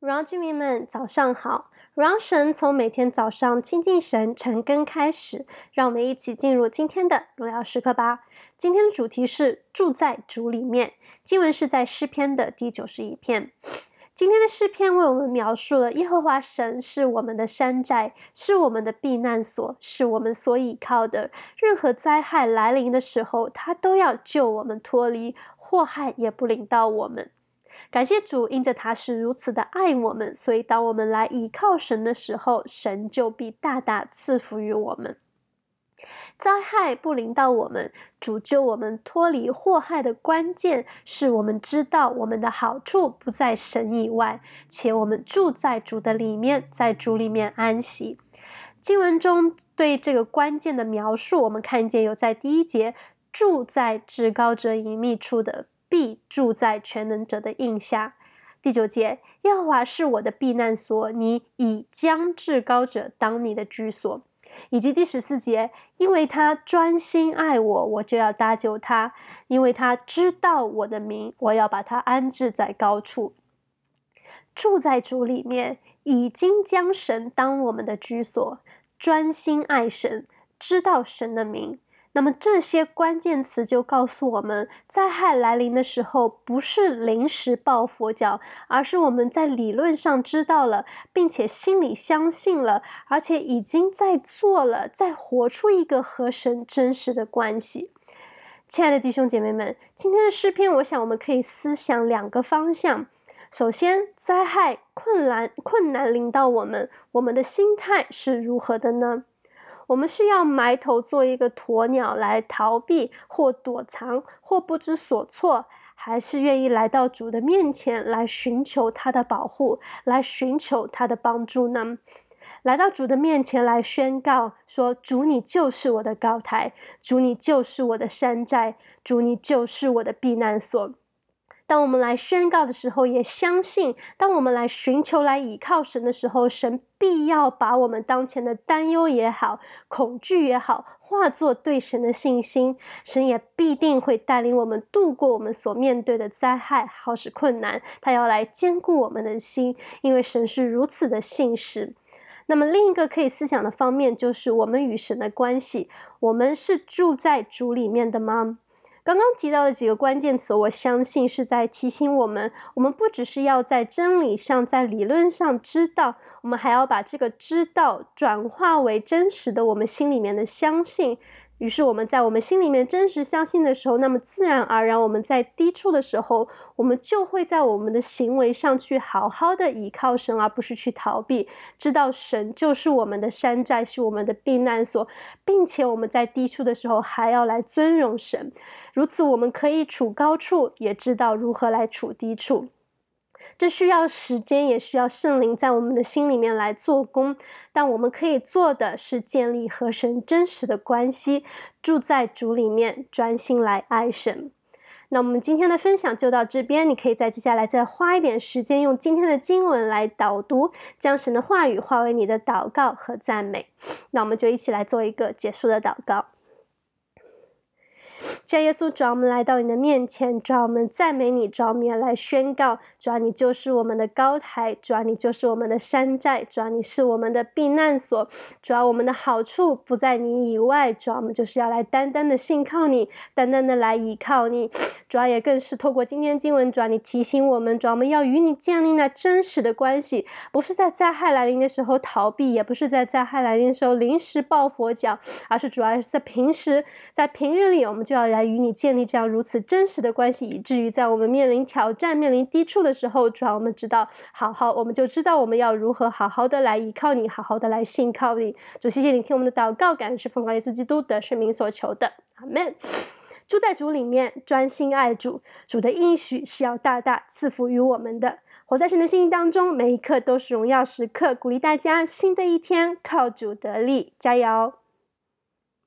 荣耀居民们，早上好！荣耀神从每天早上亲近神、晨更开始，让我们一起进入今天的荣耀时刻吧。今天的主题是住在主里面，经文是在诗篇的第九十一篇。今天的诗篇为我们描述了耶和华神是我们的山寨，是我们的避难所，是我们所倚靠的。任何灾害来临的时候，他都要救我们脱离祸害，也不临到我们。感谢主，因着他是如此的爱我们，所以当我们来倚靠神的时候，神就必大大赐福于我们。灾害不临到我们，主救我们脱离祸害的关键，是我们知道我们的好处不在神以外，且我们住在主的里面，在主里面安息。经文中对这个关键的描述，我们看见有在第一节，住在至高者隐秘处的。必住在全能者的荫下。第九节，耶和华是我的避难所，你已将至高者当你的居所。以及第十四节，因为他专心爱我，我就要搭救他；因为他知道我的名，我要把他安置在高处。住在主里面，已经将神当我们的居所，专心爱神，知道神的名。那么这些关键词就告诉我们，灾害来临的时候，不是临时抱佛脚，而是我们在理论上知道了，并且心里相信了，而且已经在做了，在活出一个和神真实的关系。亲爱的弟兄姐妹们，今天的诗篇，我想我们可以思想两个方向。首先，灾害困难困难临到我们，我们的心态是如何的呢？我们是要埋头做一个鸵鸟来逃避或躲藏或不知所措，还是愿意来到主的面前来寻求他的保护，来寻求他的帮助呢？来到主的面前来宣告说：“主，你就是我的高台；主，你就是我的山寨；主，你就是我的避难所。”当我们来宣告的时候，也相信；当我们来寻求、来倚靠神的时候，神必要把我们当前的担忧也好、恐惧也好，化作对神的信心。神也必定会带领我们度过我们所面对的灾害，好使困难。他要来坚固我们的心，因为神是如此的信实。那么，另一个可以思想的方面，就是我们与神的关系。我们是住在主里面的吗？刚刚提到的几个关键词，我相信是在提醒我们：我们不只是要在真理上、在理论上知道，我们还要把这个知道转化为真实的，我们心里面的相信。于是我们在我们心里面真实相信的时候，那么自然而然我们在低处的时候，我们就会在我们的行为上去好好的倚靠神，而不是去逃避。知道神就是我们的山寨，是我们的避难所，并且我们在低处的时候还要来尊荣神。如此，我们可以处高处，也知道如何来处低处。这需要时间，也需要圣灵在我们的心里面来做工。但我们可以做的是建立和神真实的关系，住在主里面，专心来爱神。那我们今天的分享就到这边，你可以在接下来再花一点时间，用今天的经文来导读，将神的话语化为你的祷告和赞美。那我们就一起来做一个结束的祷告。亲爱耶稣，主，我们来到你的面前，主，我们赞美你，主，我们来宣告，主啊，你就是我们的高台，主啊，你就是我们的山寨，主啊，你是我们的避难所，主要，我们的好处不在你以外，主要，我们就是要来单单的信靠你，单单的来依靠你，主要，也更是透过今天经文，主要，你提醒我们，主啊，我们要与你建立那真实的关系，不是在灾害来临的时候逃避，也不是在灾害来临的时候临时抱佛脚，而是主要是在平时，在平日里，我们。就要来与你建立这样如此真实的关系，以至于在我们面临挑战、面临低处的时候，主要我们知道，好好，我们就知道我们要如何好好的来依靠你，好好的来信靠你。主，谢谢你听我们的祷告，感恩是奉告耶稣基督的圣名所求的，阿门。住在主里面，专心爱主，主的应许是要大大赐福于我们的。活在神的心意当中，每一刻都是荣耀时刻。鼓励大家，新的一天靠主得力，加油。